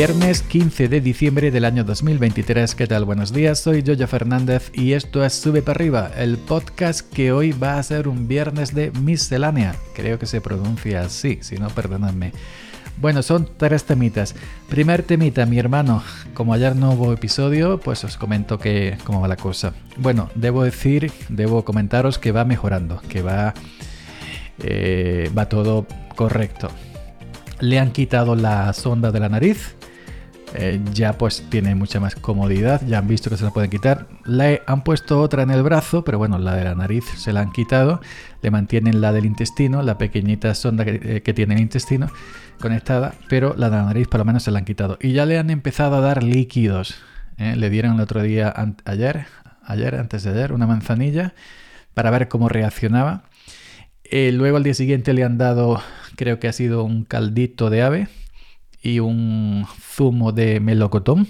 Viernes 15 de diciembre del año 2023. ¿Qué tal? Buenos días, soy Jojo Fernández y esto es Sube para arriba, el podcast que hoy va a ser un viernes de miscelánea. Creo que se pronuncia así, si no, perdonadme. Bueno, son tres temitas. Primer temita, mi hermano. Como ayer no hubo episodio, pues os comento que cómo va la cosa. Bueno, debo decir, debo comentaros que va mejorando, que va, eh, va todo correcto. Le han quitado la sonda de la nariz, eh, ya pues tiene mucha más comodidad, ya han visto que se la pueden quitar. Le han puesto otra en el brazo, pero bueno, la de la nariz se la han quitado. Le mantienen la del intestino, la pequeñita sonda que, eh, tiene el intestino conectada, pero la de la nariz por lo menos se la han quitado. Y ya le han empezado a dar líquidos. ¿eh? Le dieron el otro día, ayer, ayer, antes de ayer, una manzanilla para ver cómo reaccionaba. luego al día siguiente le han dado, creo que ha sido un caldito de ave y un zumo de melocotón.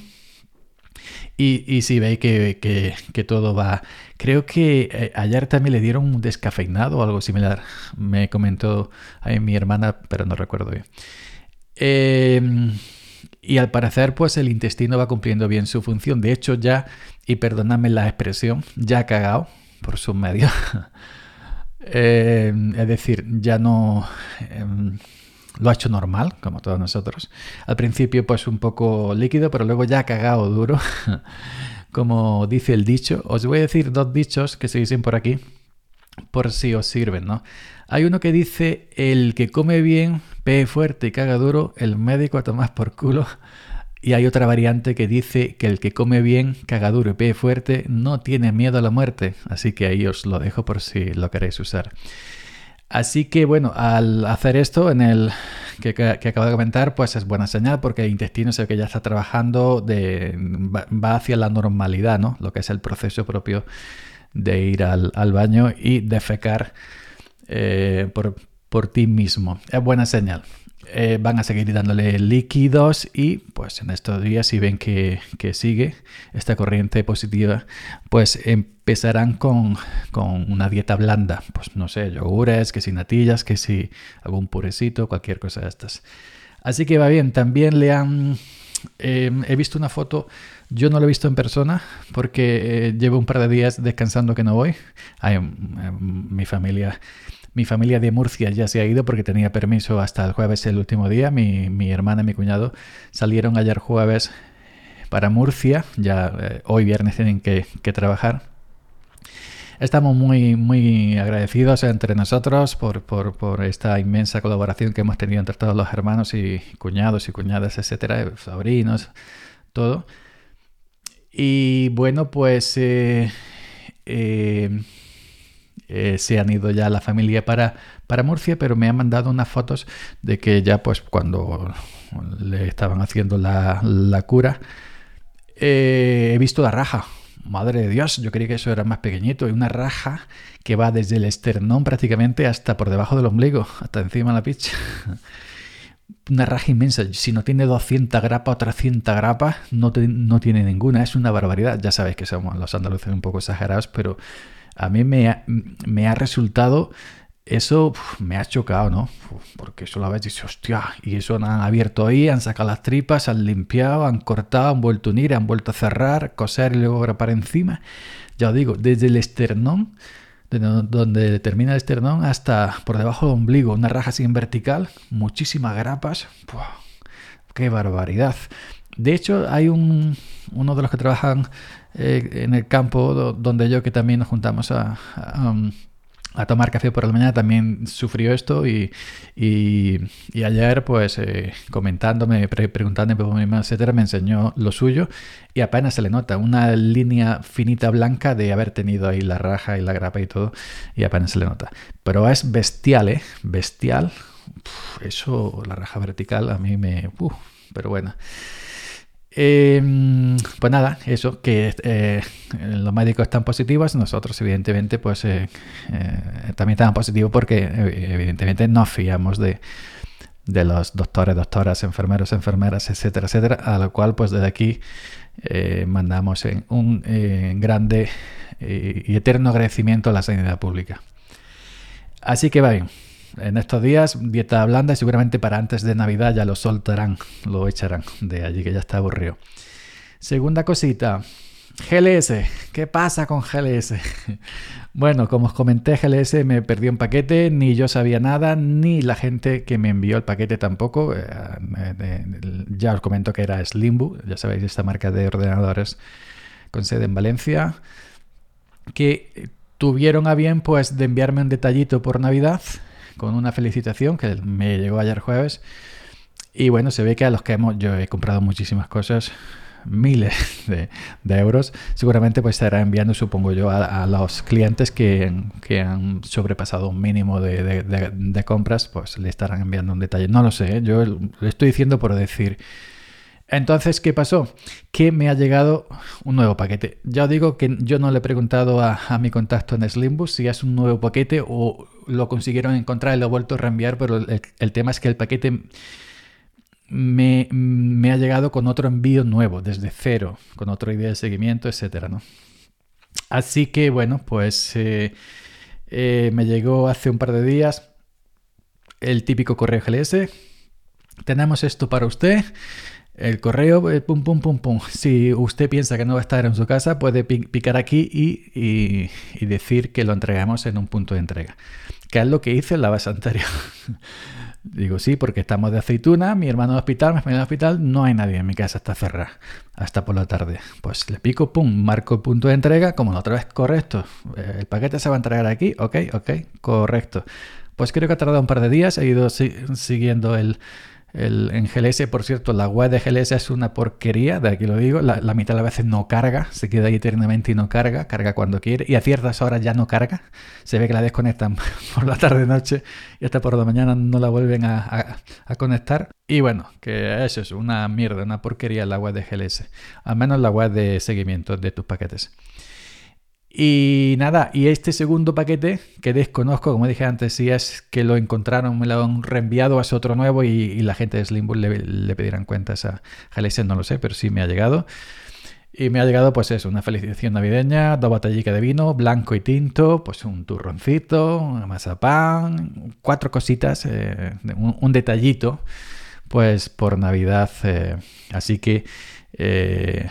Y, si veis que, todo va... Creo que eh, ayer también le dieron un descafeinado o algo similar. Me comentó ahí mi hermana, pero no recuerdo bien. Em, y al parecer, pues el intestino va cumpliendo bien su función. De hecho, ya, y perdonadme la expresión, ya ha cagado por sus medios. Em, es decir, ya no... Em, lo ha hecho normal, como todos nosotros. Al principio pues un poco líquido, pero luego ya ha cagado duro, como dice el dicho. Os voy a decir dos dichos que se dicen por aquí, por si os sirven, ¿no? Hay uno que dice, el que come bien, pe fuerte y caga duro, el médico a tomar por culo. Y hay otra variante que dice que el que come bien, caga duro y pe fuerte, no tiene miedo a la muerte. Así que ahí os lo dejo por si lo queréis usar. Así que bueno, al hacer esto en el que, acabo de comentar, pues es buena señal porque el intestino sé que ya está trabajando, de, va hacia la normalidad, ¿no? Lo que es el proceso propio de ir al, baño y defecar eh, por, por ti mismo. Es buena señal. Eh, van a seguir dándole líquidos y pues en estos días si ven que, sigue esta corriente positiva pues empezarán con, una dieta blanda. Pues no sé yogures que si natillas que si algún purecito cualquier cosa de estas. Así que va bien. También le han em, he visto una foto yo no lo he visto en persona porque eh, llevo un par de días descansando que no voy. Em, mi familia mi familia de Murcia ya se ha ido porque tenía permiso hasta el jueves, el último día. Mi, hermana y mi cuñado salieron ayer jueves para Murcia. Ya eh, hoy viernes tienen que, trabajar. Estamos muy, muy agradecidos entre nosotros por, por, esta inmensa colaboración que hemos tenido entre todos los hermanos y cuñados y cuñadas, etcétera, sobrinos, todo. Y bueno, pues eh, eh, eh, se han ido ya la familia para, para Murcia, pero me han mandado unas fotos de que ya pues cuando le estaban haciendo la, cura, eh, he visto la raja. Madre de Dios, yo creía que eso era más pequeñito. Hay una raja que va desde el esternón prácticamente hasta por debajo del ombligo, hasta encima de la picha. Una raja inmensa. Si no tiene 200 grapas o 300 grapas, no, no tiene ninguna. Es una barbaridad. Ya sabéis que somos los andaluces un poco exagerados, pero a mí me ha, resultado, eso me ha chocado, ¿no? Porque eso la vez dice, hostia, y eso han abierto ahí, han sacado las tripas, han limpiado, han cortado, han vuelto a unir, han vuelto a cerrar, coser y luego grapar encima. Ya os digo, desde el esternón, donde termina el esternón hasta por debajo del ombligo, una raja así en vertical, muchísimas grapas. ¡Qué barbaridad! De hecho, hay un, uno de los que trabajan eh, en el campo donde yo, que también nos juntamos a, um, a, tomar café por la mañana, también sufrió esto y, y, ayer, pues eh, comentándome, preguntándome por mi mamá, etcétera, me enseñó lo suyo y apenas se le nota una línea finita blanca de haber tenido ahí la raja y la grapa y todo y apenas se le nota. Pero es bestial, ¿eh? Bestial. eso, la raja vertical, a mí me... pero bueno. Em, pues nada, eso, que eh, los médicos están positivos, nosotros evidentemente pues eh, eh, también estamos positivos porque evidentemente nos fiamos de, los doctores, doctoras, enfermeros, enfermeras, etcétera, etcétera, a lo cual pues desde aquí mandamos un grande y eterno agradecimiento a la sanidad pública. Así que va bien. En estos días, dieta blanda y seguramente para antes de Navidad ya lo soltarán, lo echarán de allí que ya está aburrido. Segunda cosita, GLS. ¿Qué pasa con GLS? Bueno, como os comenté, GLS me perdió un paquete, ni yo sabía nada, ni la gente que me envió el paquete tampoco. Eh, ya os comento que era Slimbu, ya sabéis, esta marca de ordenadores con sede en Valencia, que tuvieron a bien pues de enviarme un detallito por Navidad con una felicitación que me llegó ayer jueves. Y bueno, se ve que a los que hemos, yo he comprado muchísimas cosas, miles de, euros, seguramente pues estará enviando, supongo yo, a, los clientes que, han sobrepasado un mínimo de, compras, pues le estarán enviando un detalle. No lo sé, ¿eh? yo le estoy diciendo por decir. Entonces, ¿qué pasó? Que me ha llegado un nuevo paquete. Ya os digo que yo no le he preguntado a, mi contacto en Slimbus si es un nuevo paquete o lo consiguieron encontrar y lo he vuelto a reenviar, pero el tema es que el paquete me, ha llegado con otro envío nuevo, desde cero, con otra idea de seguimiento, etcétera, ¿no? Así que, bueno, pues eh, eh, me llegó hace un par de días el típico correo GLS. Tenemos esto para usted. El correo, eh, pum, pum, pum, pum. Si usted piensa que no va a estar en su casa, puede picar aquí y, y decir que lo entregamos en un punto de entrega. Que es lo que hice en la base anterior. Digo, sí, porque estamos de aceituna, mi hermano de hospital, mi hermano de hospital, no hay nadie en mi casa, está cerrada, hasta por la tarde. Pues le pico, pum, marco el punto de entrega, como la otra vez, correcto. Eh, el paquete se va a entregar aquí, ok, ok, correcto. Pues creo que ha tardado un par de días, he ido siguiendo el, el, en GLS, por cierto, la web de GLS es una porquería, de aquí lo digo. La, mitad de las veces no carga, se queda ahí eternamente y no carga, carga cuando quiere. Y a ciertas horas ya no carga. Se ve que la desconectan por la tarde-noche y hasta por la mañana no la vuelven a, a, conectar. Y bueno, que eso es una mierda, una porquería la web de GLS. Al menos la web de seguimiento de tus paquetes. Y nada, y este segundo paquete que desconozco, como dije antes, si es que lo encontraron, me lo han reenviado a ese otro nuevo y, la gente de Slimbull le, pedirán cuentas a GLS, no lo sé, pero sí me ha llegado. Y me ha llegado, pues eso, una felicitación navideña, dos batallicas de vino, blanco y tinto, pues un turroncito, una mazapán, cuatro cositas, eh, un, detallito, pues por Navidad. Eh, así que eh,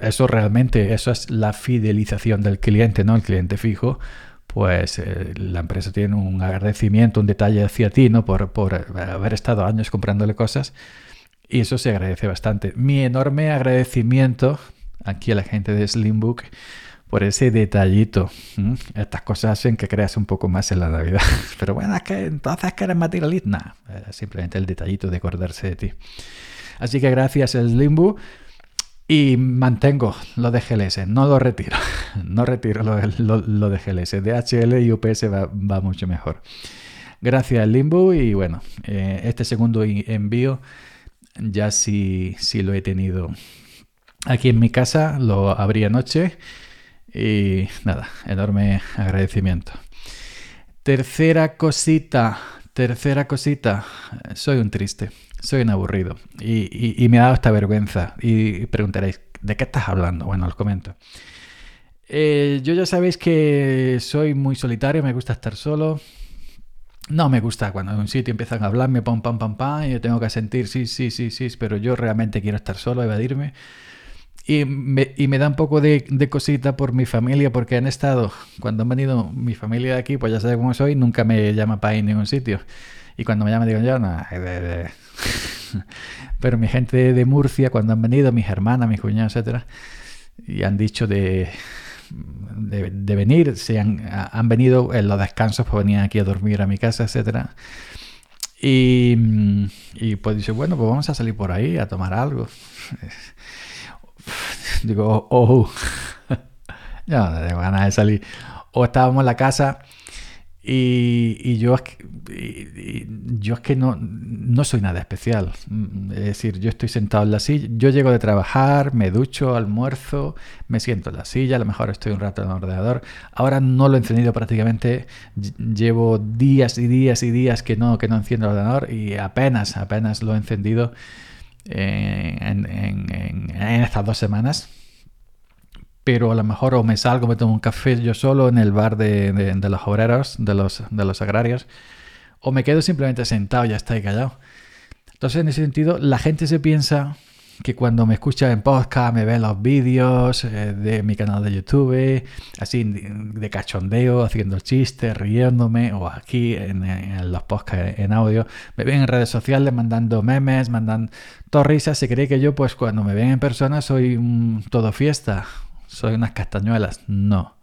eso realmente, eso es la fidelización del cliente, ¿no? El cliente fijo, pues eh, la empresa tiene un agradecimiento, un detalle hacia ti, ¿no? Por, haber estado años comprándole cosas. Y eso se agradece bastante. Mi enorme agradecimiento aquí a la gente de Slimbook por ese detallito. Estas cosas hacen que creas un poco más en la Navidad. Pero bueno, es que entonces que eres materialista. simplemente el detallito de acordarse de ti. Así que gracias Slimbook y mantengo lo de GLS, no lo retiro, no retiro lo, de GLS. DHL y UPS va, mucho mejor. Gracias Limbo y bueno, eh, este segundo envío ya sí, sí lo he tenido aquí en mi casa, lo abrí anoche y nada, enorme agradecimiento. Tercera cosita, tercera cosita, soy un triste soy un aburrido y, me ha dado esta vergüenza. Y preguntaréis, ¿de qué estás hablando? Bueno, os comento. Eh, yo ya sabéis que soy muy solitario, me gusta estar solo. No me gusta cuando en un sitio empiezan a hablarme, pam, pam, pam, pam, y yo tengo que sentir sí, sí, sí, sí, pero yo realmente quiero estar solo, evadirme. Y me, y me da un poco de, cosita por mi familia, porque han estado, cuando han venido mi familia de aquí, pues ya sabes cómo soy, nunca me llama para ir ningún sitio. Y cuando me llaman digo yo, no, pero mi gente de Murcia, cuando han venido, mis hermanas, mis cuñados, etcétera, y han dicho de, de, venir, se han, han, venido en los descansos, pues venían aquí a dormir a mi casa, etcétera. Y, y pues dice, bueno, pues vamos a salir por ahí a tomar algo. Digo, oh, ya no tengo ganas de salir. O estábamos en la casa y, yo, yo es que no, no soy nada especial. Mm, es decir, yo estoy sentado en la silla, yo llego de trabajar, me ducho, almuerzo, me siento en la silla, a lo mejor estoy un rato en el ordenador. Ahora no lo he encendido prácticamente, llevo días y días y días que no, que no enciendo el ordenador y apenas, apenas lo he encendido eh, en, en estas dos semanas pero a lo mejor o me salgo, me tomo un café yo solo en el bar de, de, los obreros, de los, de los agrarios, o me quedo simplemente sentado y ya está ahí callado. Entonces, en ese sentido, la gente se piensa que cuando me escucha en podcast, me ve los vídeos eh, de mi canal de YouTube, así de cachondeo, haciendo chistes, riéndome, o aquí en, los podcasts en audio, me ven en redes sociales mandando memes, mandando todo risas, se cree que yo, pues cuando me ven en persona, soy todo fiesta, soy unas castañuelas. No.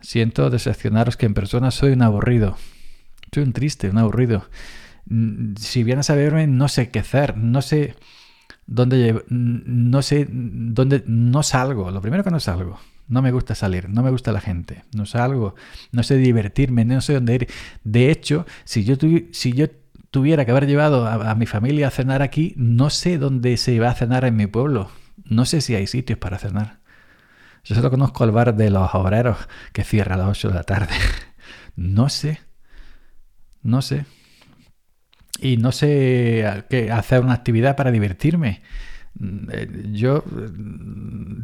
Siento decepcionaros que en persona soy un aburrido. Soy un triste, un aburrido. Mm, si vienes a verme, no sé qué hacer, no sé dónde no sé dónde no salgo. Lo primero que no salgo. No me gusta salir, no me gusta la gente, no salgo, no sé divertirme, no sé dónde ir. De hecho, si yo, tuviera que haber llevado a, mi familia a cenar aquí, no sé dónde se va a cenar en mi pueblo. No sé si hay sitios para cenar. Yo solo conozco el bar de los obreros que cierra a las 8 de la tarde. No sé. No sé y no sé qué hacer una actividad para divertirme. Mm, yo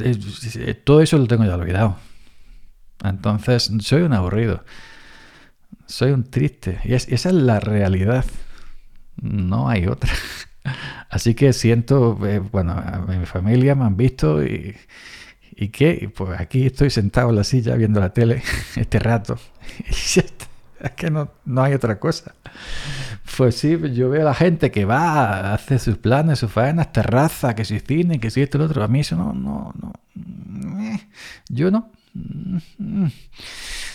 eh, todo eso lo tengo ya olvidado. Entonces soy un aburrido. Soy un triste. Y esa es la realidad. No hay otra. Así que siento, eh, bueno, a mi familia me han visto y, y qué, pues aquí estoy sentado en la silla viendo la tele este rato. Y es que no, no hay otra cosa. Pues sí, yo veo a la gente que va, hace sus planes, sus faenas, terraza, que si cine, que si esto y lo otro. A mí eso no, no, no. Eh, yo no.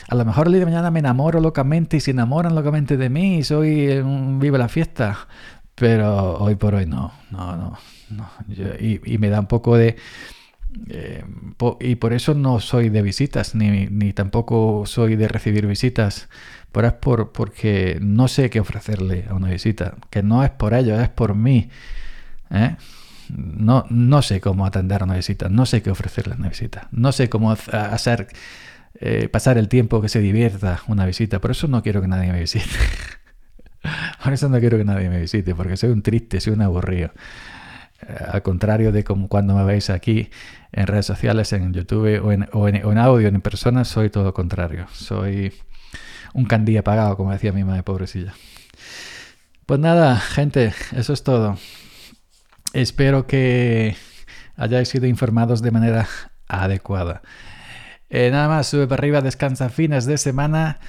A lo mejor el día de mañana me enamoro locamente y se enamoran locamente de mí y soy un vive la fiesta. Pero hoy por hoy no, no, no. no. y, me da un poco de... Eh, y por eso no soy de visitas, ni, ni tampoco soy de recibir visitas es por, porque no sé qué ofrecerle a una visita, que no es por ello, es por mí. ¿eh? No, no sé cómo atender a una visita, no sé qué ofrecerle a una visita, no sé cómo hacer eh, pasar el tiempo que se divierta una visita, por eso no quiero que nadie me visite. por eso no quiero que nadie me visite, porque soy un triste, soy un aburrido. Eh, al contrario de como cuando me veis aquí en redes sociales, en YouTube o en, o en, audio, en persona, soy todo lo contrario. Soy un candí apagado, como decía mi madre, pobrecilla. Pues nada, gente, eso es todo. Espero que hayáis sido informados de manera adecuada. Eh, nada más, sube para arriba, descansa fines de semana.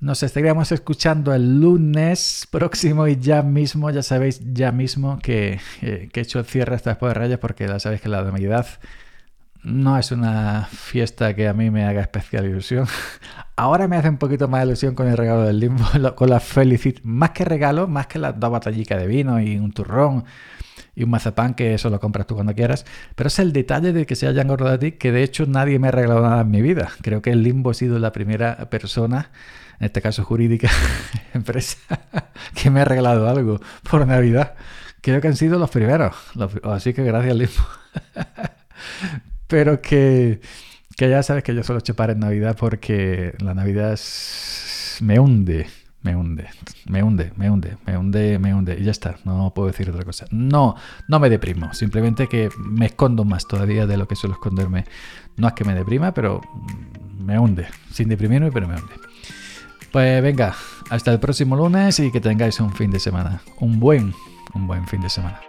Nos estaríamos escuchando el lunes próximo y ya mismo, ya sabéis, ya mismo que, eh, he hecho el cierre estas de rayas porque ya sabéis que la Navidad no es una fiesta que a mí me haga especial ilusión. Ahora me hace un poquito más ilusión con el regalo del limbo, con la felicidad. Más que regalo, más que las dos batallicas de vino y un turrón y un mazapán que eso lo compras tú cuando quieras. Pero es el detalle de que se hayan acordado de ti, que de hecho nadie me ha regalado nada en mi vida. Creo que el limbo ha sido la primera persona, en este caso jurídica, empresa, que me ha regalado algo por Navidad. Creo que han sido los primeros. Así que gracias. Pero que, que ya sabes que yo suelo chupar en Navidad porque la Navidad me hunde, me hunde, me hunde, me hunde, me hunde, me hunde. Y ya está, no puedo decir otra cosa. No, no me deprimo, simplemente que me escondo más todavía de lo que suelo esconderme. No es que me deprima, pero me hunde. Sin deprimirme, pero me hunde. Pues venga, hasta el próximo lunes y que tengáis un fin de semana. Un buen, un buen fin de semana.